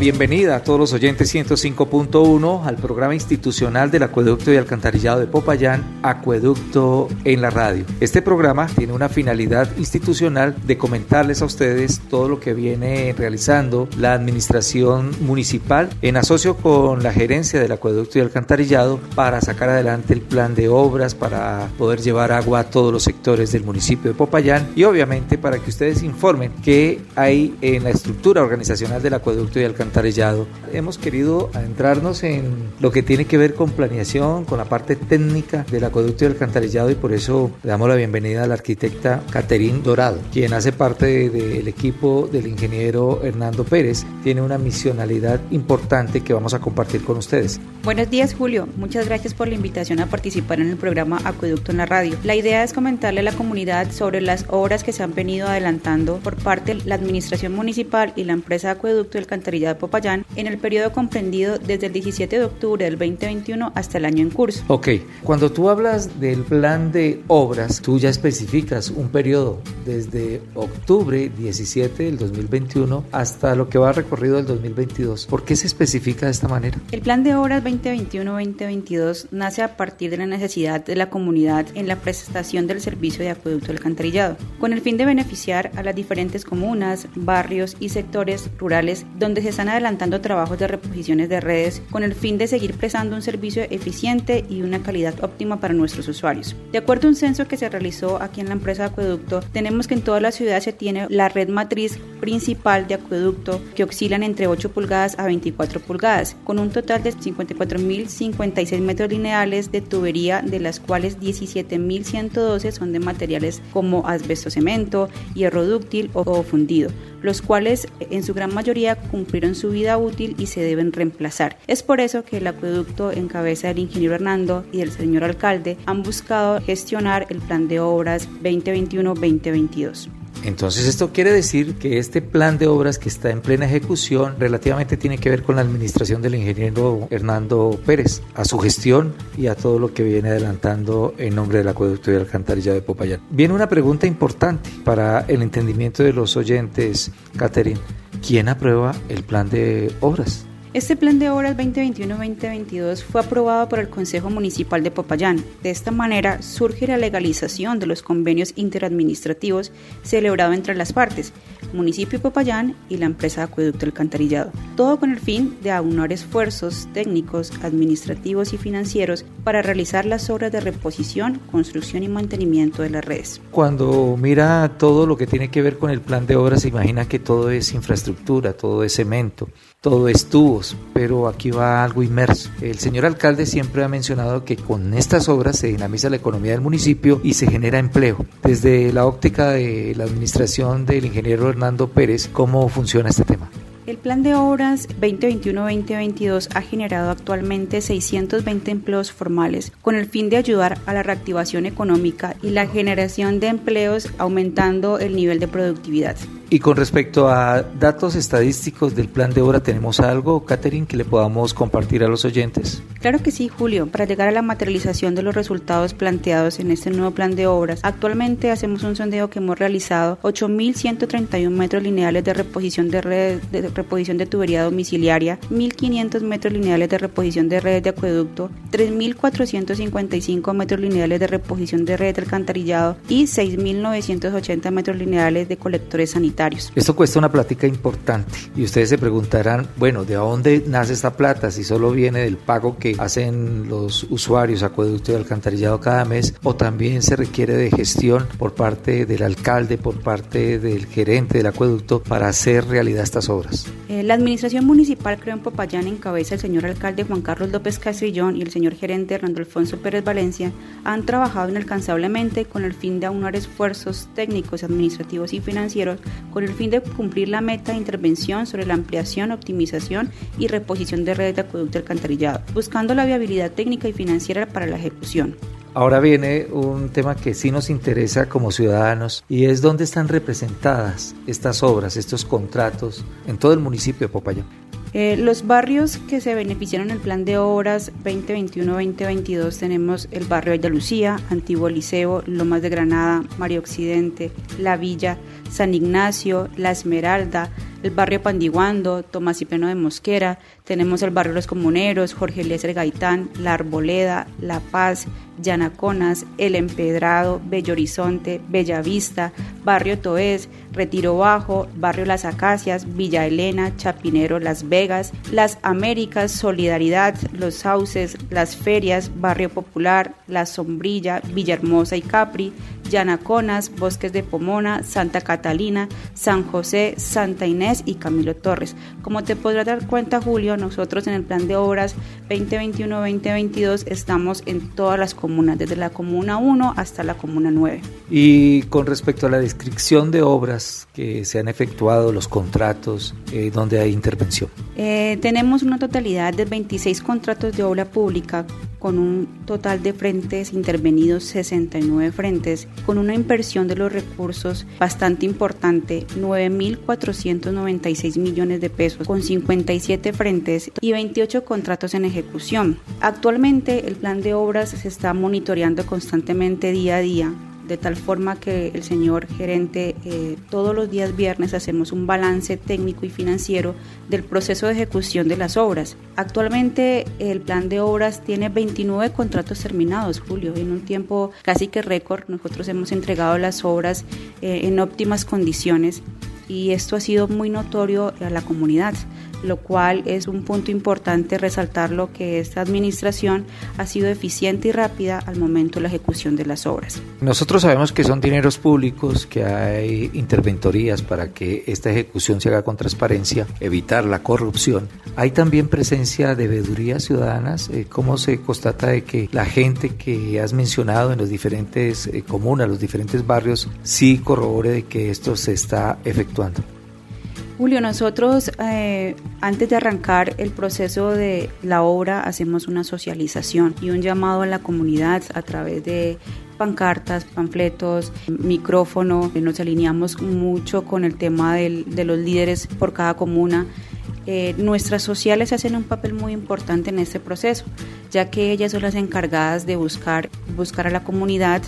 Bienvenida a todos los oyentes 105.1 al programa institucional del Acueducto y Alcantarillado de Popayán, Acueducto en la Radio. Este programa tiene una finalidad institucional de comentarles a ustedes todo lo que viene realizando la administración municipal en asocio con la gerencia del Acueducto y Alcantarillado para sacar adelante el plan de obras, para poder llevar agua a todos los sectores del municipio de Popayán y obviamente para que ustedes informen qué hay en la estructura organizacional del Acueducto y Alcantarillado alcantarillado. Hemos querido adentrarnos en lo que tiene que ver con planeación, con la parte técnica del acueducto y alcantarillado y por eso le damos la bienvenida a la arquitecta Caterín Dorado, quien hace parte del equipo del ingeniero Hernando Pérez. Tiene una misionalidad importante que vamos a compartir con ustedes. Buenos días Julio, muchas gracias por la invitación a participar en el programa Acueducto en la Radio. La idea es comentarle a la comunidad sobre las obras que se han venido adelantando por parte de la administración municipal y la empresa Acueducto y Alcantarillado Popayán en el periodo comprendido desde el 17 de octubre del 2021 hasta el año en curso. Ok, cuando tú hablas del plan de obras, tú ya especificas un periodo desde octubre 17 del 2021 hasta lo que va recorrido del 2022. ¿Por qué se especifica de esta manera? El plan de obras 2021-2022 nace a partir de la necesidad de la comunidad en la prestación del servicio de acueducto alcantarillado, con el fin de beneficiar a las diferentes comunas, barrios y sectores rurales donde se están adelantando trabajos de reposiciones de redes con el fin de seguir prestando un servicio eficiente y una calidad óptima para nuestros usuarios. De acuerdo a un censo que se realizó aquí en la empresa Acueducto, tenemos que en toda la ciudad se tiene la red matriz principal de acueducto que oscilan entre 8 pulgadas a 24 pulgadas, con un total de 54.056 metros lineales de tubería, de las cuales 17.112 son de materiales como asbesto cemento, hierro dúctil o fundido, los cuales en su gran mayoría cumplieron su vida útil y se deben reemplazar. Es por eso que el acueducto en cabeza del ingeniero Hernando y del señor alcalde han buscado gestionar el plan de obras 2021-2022. Entonces esto quiere decir que este plan de obras que está en plena ejecución relativamente tiene que ver con la administración del ingeniero Hernando Pérez, a su gestión y a todo lo que viene adelantando en nombre del acueducto y alcantarilla de Popayán. Viene una pregunta importante para el entendimiento de los oyentes, Catherine. ¿Quién aprueba el plan de obras? Este plan de obras 2021-2022 fue aprobado por el Consejo Municipal de Popayán. De esta manera surge la legalización de los convenios interadministrativos celebrados entre las partes, municipio Popayán y la empresa de acueducto alcantarillado. Todo con el fin de aunar esfuerzos técnicos, administrativos y financieros para realizar las obras de reposición, construcción y mantenimiento de las redes. Cuando mira todo lo que tiene que ver con el plan de obras, se imagina que todo es infraestructura, todo es cemento, todo es tubos, pero aquí va algo inmerso. El señor alcalde siempre ha mencionado que con estas obras se dinamiza la economía del municipio y se genera empleo. Desde la óptica de la administración del ingeniero Hernando Pérez, ¿cómo funciona este tema? El plan de obras 2021-2022 ha generado actualmente 620 empleos formales con el fin de ayudar a la reactivación económica y la generación de empleos aumentando el nivel de productividad. Y con respecto a datos estadísticos del plan de obra, ¿tenemos algo, Catherine, que le podamos compartir a los oyentes? Claro que sí, Julio. Para llegar a la materialización de los resultados planteados en este nuevo plan de obras, actualmente hacemos un sondeo que hemos realizado 8.131 metros lineales de reposición de redes de reposición de tubería domiciliaria, 1.500 metros lineales de reposición de redes de acueducto, 3.455 metros lineales de reposición de redes de alcantarillado y 6.980 metros lineales de colectores sanitarios Esto cuesta una plática importante y ustedes se preguntarán, bueno, ¿de dónde nace esta plata? Si solo viene del pago que hacen los usuarios acueducto y alcantarillado cada mes o también se requiere de gestión por parte del alcalde, por parte del gerente del acueducto para hacer realidad estas obras. Eh, la administración municipal creó en Popayán en cabeza el señor alcalde Juan Carlos López Castrillón y el señor gerente Hernando Alfonso Pérez Valencia han trabajado inalcanzablemente con el fin de aunar esfuerzos técnicos, administrativos y financieros con el fin de cumplir la meta de intervención sobre la ampliación, optimización y reposición de redes de acueducto alcantarillado, buscando la viabilidad técnica y financiera para la ejecución. Ahora viene un tema que sí nos interesa como ciudadanos y es dónde están representadas estas obras, estos contratos en todo el municipio de Popayán. Eh, los barrios que se beneficiaron en el plan de obras 2021-2022 tenemos el barrio de Lucía, Antiguo Liceo, Lomas de Granada, María Occidente, La Villa, San Ignacio, La Esmeralda, el barrio Pandiguando, Tomás y Peno de Mosquera, tenemos el barrio Los Comuneros, Jorge Eliezer Gaitán, La Arboleda, La Paz, Llanaconas, El Empedrado, Bello Horizonte, Bellavista, Barrio Toés, Retiro Bajo, Barrio Las Acacias, Villa Elena, Chapinero, Las Vegas, Las Américas, Solidaridad, Los Sauces, Las Ferias, Barrio Popular, La Sombrilla, Villahermosa y Capri, Llanaconas, Bosques de Pomona, Santa Catalina, San José, Santa Inés y Camilo Torres. Como te podrás dar cuenta, Julio, nosotros en el plan de obras 2021-2022 estamos en todas las comunas, desde la comuna 1 hasta la comuna 9. Y con respecto a la descripción de obras que se han efectuado, los contratos, eh, donde hay intervención. Eh, tenemos una totalidad de 26 contratos de obra pública con un total de frentes intervenidos 69 frentes, con una inversión de los recursos bastante importante, 9.496 millones de pesos, con 57 frentes y 28 contratos en ejecución. Actualmente el plan de obras se está monitoreando constantemente día a día de tal forma que el señor gerente eh, todos los días viernes hacemos un balance técnico y financiero del proceso de ejecución de las obras. Actualmente el plan de obras tiene 29 contratos terminados, Julio, en un tiempo casi que récord. Nosotros hemos entregado las obras eh, en óptimas condiciones y esto ha sido muy notorio a la comunidad lo cual es un punto importante resaltar que esta administración ha sido eficiente y rápida al momento de la ejecución de las obras. Nosotros sabemos que son dineros públicos, que hay interventorías para que esta ejecución se haga con transparencia, evitar la corrupción. Hay también presencia de veedurías ciudadanas. Eh, ¿Cómo se constata de que la gente que has mencionado en los diferentes eh, comunas, los diferentes barrios, sí corrobore de que esto se está efectuando? Julio, nosotros eh, antes de arrancar el proceso de la obra hacemos una socialización y un llamado a la comunidad a través de pancartas, panfletos, micrófono. Nos alineamos mucho con el tema de los líderes por cada comuna. Eh, nuestras sociales hacen un papel muy importante en este proceso, ya que ellas son las encargadas de buscar, buscar a la comunidad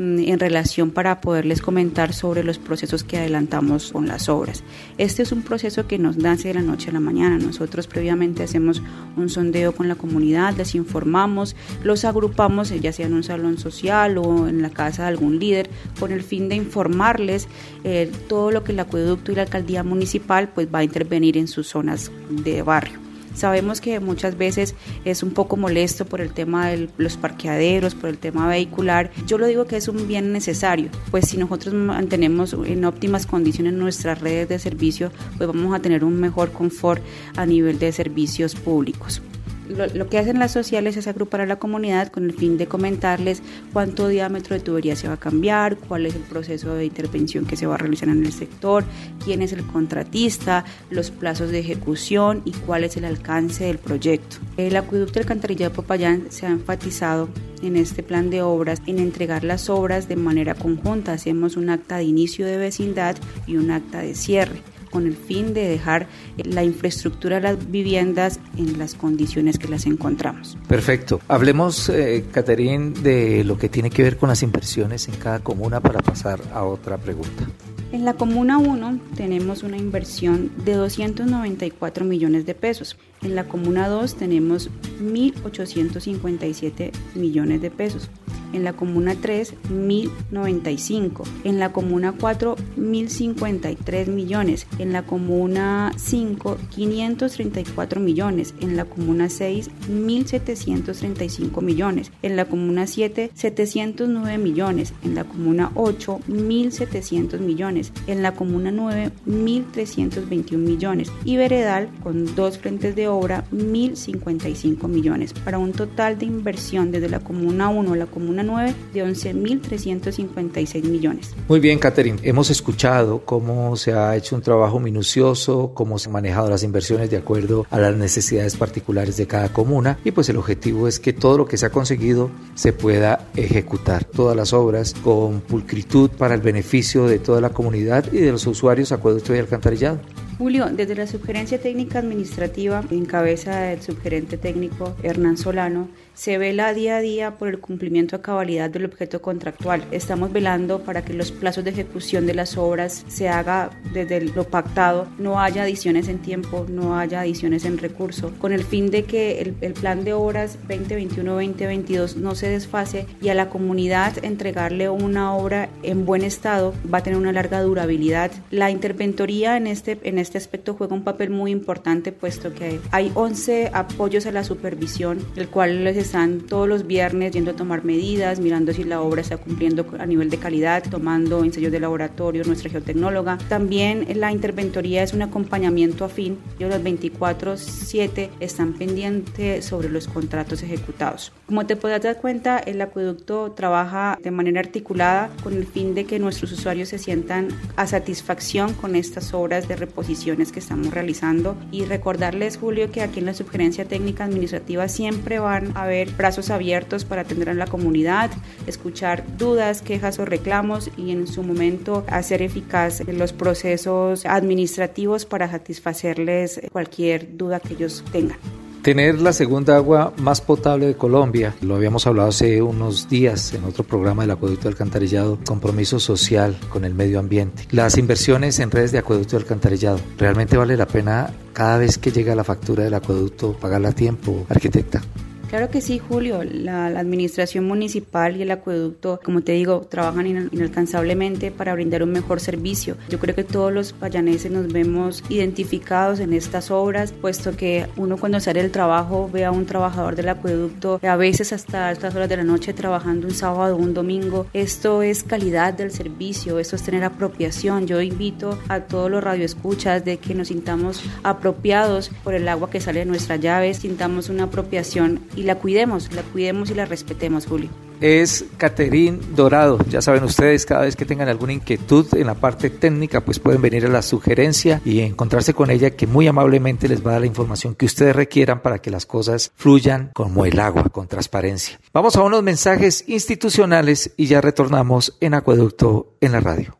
en relación para poderles comentar sobre los procesos que adelantamos con las obras. Este es un proceso que nos nace de la noche a la mañana. Nosotros previamente hacemos un sondeo con la comunidad, les informamos, los agrupamos ya sea en un salón social o en la casa de algún líder con el fin de informarles eh, todo lo que el acueducto y la alcaldía municipal pues va a intervenir en sus zonas de barrio. Sabemos que muchas veces es un poco molesto por el tema de los parqueaderos, por el tema vehicular. Yo lo digo que es un bien necesario, pues si nosotros mantenemos en óptimas condiciones nuestras redes de servicio, pues vamos a tener un mejor confort a nivel de servicios públicos lo, que hacen las sociales es agrupar a la comunidad con el fin de comentarles cuánto diámetro de tubería se va a cambiar, cuál es el proceso de intervención que se va a realizar en el sector, quién es el contratista, los plazos de ejecución y cuál es el alcance del proyecto. El acueducto del alcantarillado de Popayán se ha enfatizado en este plan de obras en entregar las obras de manera conjunta. Hacemos un acta de inicio de vecindad y un acta de cierre con el fin de dejar la infraestructura de las viviendas en las condiciones que las encontramos. Perfecto. Hablemos, eh, Caterín, de lo que tiene que ver con las inversiones en cada comuna para pasar a otra pregunta. En la Comuna 1 tenemos una inversión de 294 millones de pesos. En la Comuna 2 tenemos 1.857 millones de pesos. En la comuna 3 1095, en la comuna 4 1053 millones, en la comuna 5 534 millones, en la comuna 6 1735 millones, en la comuna 7 709 millones, en la comuna 8 1700 millones, en la comuna 9 1321 millones y Veredal con dos frentes de obra 1055 millones. Para un total de inversión desde la comuna 1 a la comuna 9 de 11.356 millones. Muy bien, Catherine. Hemos escuchado cómo se ha hecho un trabajo minucioso, cómo se han manejado las inversiones de acuerdo a las necesidades particulares de cada comuna y pues el objetivo es que todo lo que se ha conseguido se pueda ejecutar. Todas las obras con pulcritud para el beneficio de toda la comunidad y de los usuarios acueducto y alcantarillado. Julio, desde la Subgerencia Técnica Administrativa, en cabeza del subgerente técnico Hernán Solano, se vela día a día por el cumplimiento a cabalidad del objeto contractual. Estamos velando para que los plazos de ejecución de las obras se haga desde lo pactado, no haya adiciones en tiempo, no haya adiciones en recurso, con el fin de que el, el plan de obras 2021-2022 no se desfase y a la comunidad entregarle una obra en buen estado va a tener una larga durabilidad. La interventoría en este, en este aspecto juega un papel muy importante puesto que hay 11 apoyos a la supervisión, el cual les están todos los viernes yendo a tomar medidas, mirando si la obra está cumpliendo a nivel de calidad, tomando ensayos de laboratorio, nuestra geotecnóloga. También la interventoría es un acompañamiento afín. Ellos los 24/7 están pendientes sobre los contratos ejecutados. Como te podrás dar cuenta, el acueducto trabaja de manera articulada con el fin de que nuestros usuarios se sientan a satisfacción con estas obras de reposiciones que estamos realizando y recordarles, Julio, que aquí en la Subgerencia Técnica Administrativa siempre van a ver brazos abiertos para atender a la comunidad, escuchar dudas, quejas o reclamos y en su momento hacer eficaz los procesos administrativos para satisfacerles cualquier duda que ellos tengan. Tener la segunda agua más potable de Colombia, lo habíamos hablado hace unos días en otro programa del acueducto alcantarillado, compromiso social con el medio ambiente. Las inversiones en redes de acueducto alcantarillado, ¿realmente vale la pena cada vez que llega la factura del acueducto pagarla a tiempo, arquitecta? Claro que sí, Julio. La, administración municipal y el acueducto, como te digo, trabajan inalcanzablemente para brindar un mejor servicio. Yo creo que todos los payaneses nos vemos identificados en estas obras, puesto que uno cuando sale del trabajo ve a un trabajador del acueducto, a veces hasta altas horas de la noche trabajando un sábado o un domingo. Esto es calidad del servicio, esto es tener apropiación. Yo invito a todos los radioescuchas de que nos sintamos apropiados por el agua que sale de nuestras llaves, sintamos una apropiación y la cuidemos, la cuidemos y la respetemos, Julio. Es Caterín Dorado. Ya saben ustedes, cada vez que tengan alguna inquietud en la parte técnica, pues pueden venir a la sugerencia y encontrarse con ella que muy amablemente les va a dar la información que ustedes requieran para que las cosas fluyan como el agua, con transparencia. Vamos a unos mensajes institucionales y ya retornamos en Acueducto en la radio.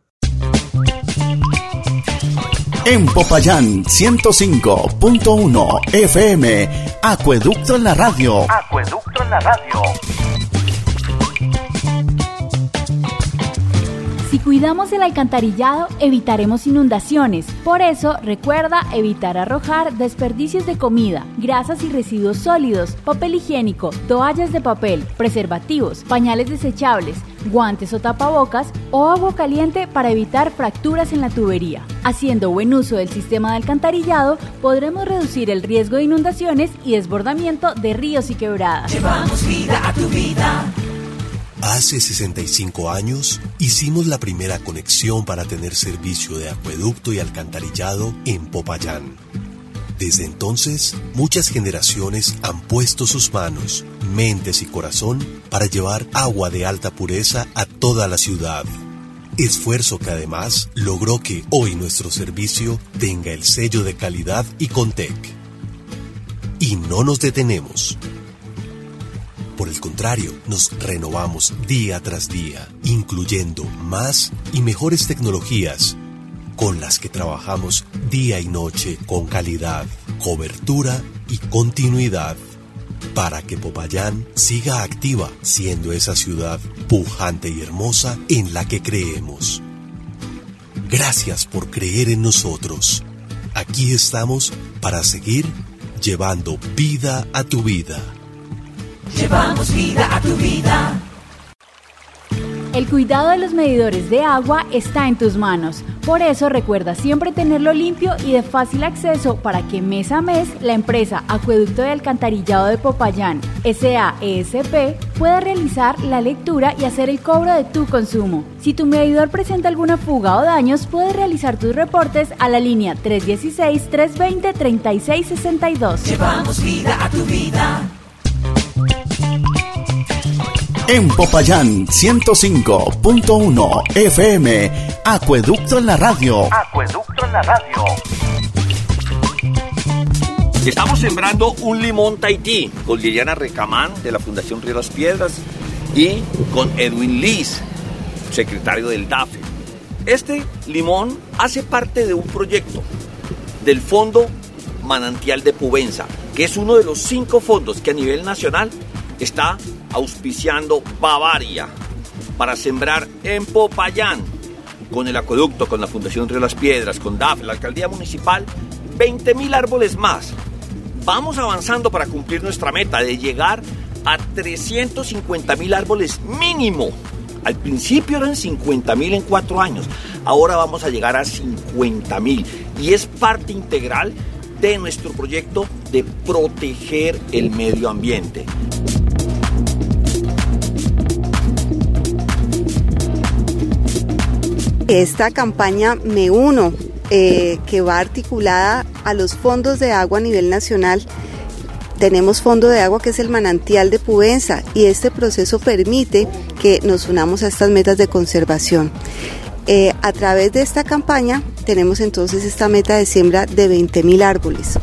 En Popayán 105.1 FM, Acueducto en la radio. Acueducto en la radio. Si cuidamos el alcantarillado, evitaremos inundaciones. Por eso, recuerda evitar arrojar desperdicios de comida, grasas y residuos sólidos, papel higiénico, toallas de papel, preservativos, pañales desechables, guantes o tapabocas o agua caliente para evitar fracturas en la tubería. Haciendo buen uso del sistema de alcantarillado, podremos reducir el riesgo de inundaciones y desbordamiento de ríos y quebradas. Llevamos vida a tu vida. Hace 65 años hicimos la primera conexión para tener servicio de acueducto y alcantarillado en Popayán. Desde entonces, muchas generaciones han puesto sus manos, mentes y corazón para llevar agua de alta pureza a toda la ciudad. Esfuerzo que además logró que hoy nuestro servicio tenga el sello de calidad y Contec. Y no nos detenemos. Por el contrario, nos renovamos día tras día, incluyendo más y mejores tecnologías con las que trabajamos día y noche con calidad, cobertura y continuidad para que Popayán siga activa siendo esa ciudad pujante y hermosa en la que creemos. Gracias por creer en nosotros. Aquí estamos para seguir llevando vida a tu vida. Llevamos vida a tu vida. El cuidado de los medidores de agua está en tus manos. Por eso recuerda siempre tenerlo limpio y de fácil acceso para que mes a mes la empresa Acueducto de Alcantarillado de Popayán, SAESP, pueda realizar la lectura y hacer el cobro de tu consumo. Si tu medidor presenta alguna fuga o daños, puedes realizar tus reportes a la línea 316-320-3662. Llevamos vida a tu vida. En Popayán 105.1 FM, Acueducto en la radio. Acueducto en la radio. Estamos sembrando un limón Tahití con Liliana Recamán de la Fundación Río Las Piedras y con Edwin Liz, secretario del DAFE. Este limón hace parte de un proyecto del Fondo Manantial de Pubenza, que es uno de los cinco fondos que a nivel nacional está auspiciando Bavaria para sembrar en Popayán con el acueducto, con la Fundación Río Las Piedras, con DAF, la Alcaldía Municipal, 20 mil árboles más. Vamos avanzando para cumplir nuestra meta de llegar a 350 mil árboles mínimo. Al principio eran 50 mil en cuatro años, ahora vamos a llegar a 50 mil y es parte integral de nuestro proyecto de proteger el medio ambiente. Esta campaña Me Uno, eh, que va articulada a los fondos de agua a nivel nacional, tenemos fondo de agua que es el manantial de Pubenza y este proceso permite que nos unamos a estas metas de conservación. Eh, a través de esta campaña tenemos entonces esta meta de siembra de 20 mil árboles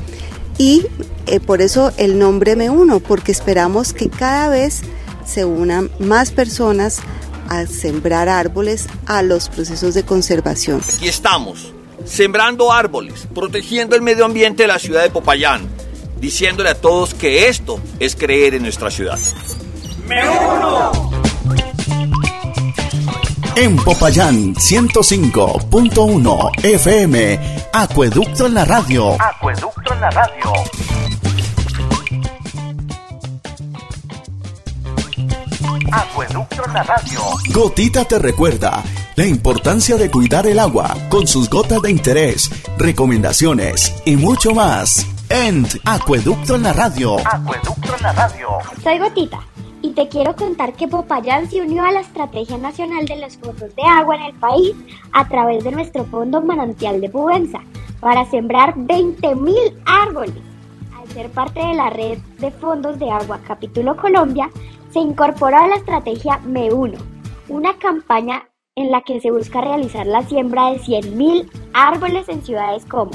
y eh, por eso el nombre Me Uno, porque esperamos que cada vez se unan más personas a sembrar árboles a los procesos de conservación. Aquí estamos, sembrando árboles, protegiendo el medio ambiente de la ciudad de Popayán, diciéndole a todos que esto es creer en nuestra ciudad. ¡Me uno! En Popayán 105.1 FM, Acueducto en la radio. Acueducto en la radio. Acueducto en la radio. Gotita te recuerda la importancia de cuidar el agua con sus gotas de interés, recomendaciones y mucho más. En Acueducto en la radio. Acueducto en la radio. Soy Gotita y te quiero contar que Popayán se unió a la Estrategia Nacional de los Fondos de Agua en el país a través de nuestro Fondo Manantial de Pubenza para sembrar 20.000 árboles. Al ser parte de la red de fondos de agua Capítulo Colombia, se incorporó a la estrategia Me Uno, una campaña en la que se busca realizar la siembra de 100.000 árboles en ciudades como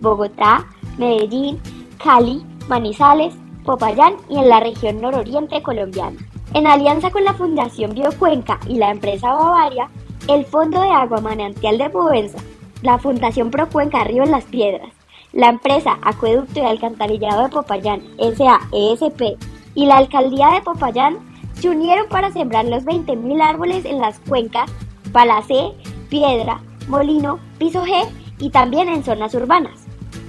Bogotá, Medellín, Cali, Manizales, Popayán y en la región nororiente colombiana. En alianza con la Fundación Biocuenca y la empresa Bavaria, el Fondo de Agua Manantial de Provenza, la Fundación Procuenca Río en las Piedras, la empresa Acueducto y Alcantarillado de Popayán, SAESP, y la alcaldía de Popayán se unieron para sembrar los 20.000 árboles en las cuencas Palacé, Piedra, Molino, Piso G y también en zonas urbanas,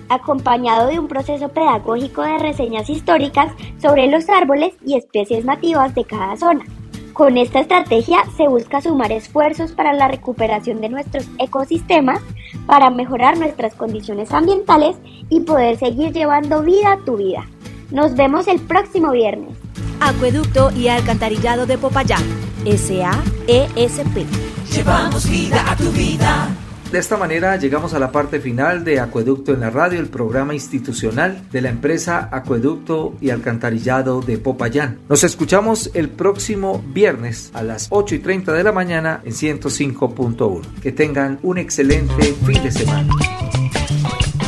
acompañado de un proceso pedagógico de reseñas históricas sobre los árboles y especies nativas de cada zona. Con esta estrategia se busca sumar esfuerzos para la recuperación de nuestros ecosistemas, para mejorar nuestras condiciones ambientales y poder seguir llevando vida a tu vida. Nos vemos el próximo viernes. Acueducto y Alcantarillado de Popayán, SAESP. Llevamos vida a tu vida. De esta manera llegamos a la parte final de Acueducto en la Radio, el programa institucional de la empresa Acueducto y Alcantarillado de Popayán. Nos escuchamos el próximo viernes a las 8 y 30 de la mañana en 105.1. Que tengan un excelente fin de semana.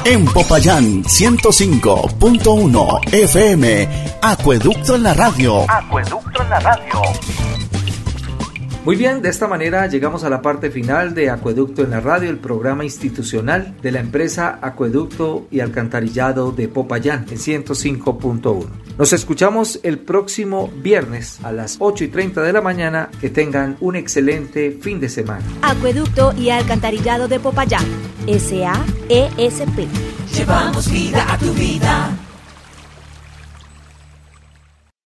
En Popayán 105.1 FM, Acueducto en la radio. Acueducto en la radio. Muy bien, de esta manera llegamos a la parte final de Acueducto en la Radio, el programa institucional de la empresa Acueducto y Alcantarillado de Popayán en 105.1. Nos escuchamos el próximo viernes a las 8 y 30 de la mañana. Que tengan un excelente fin de semana. Acueducto y Alcantarillado de Popayán, SAESP. Llevamos vida a tu vida.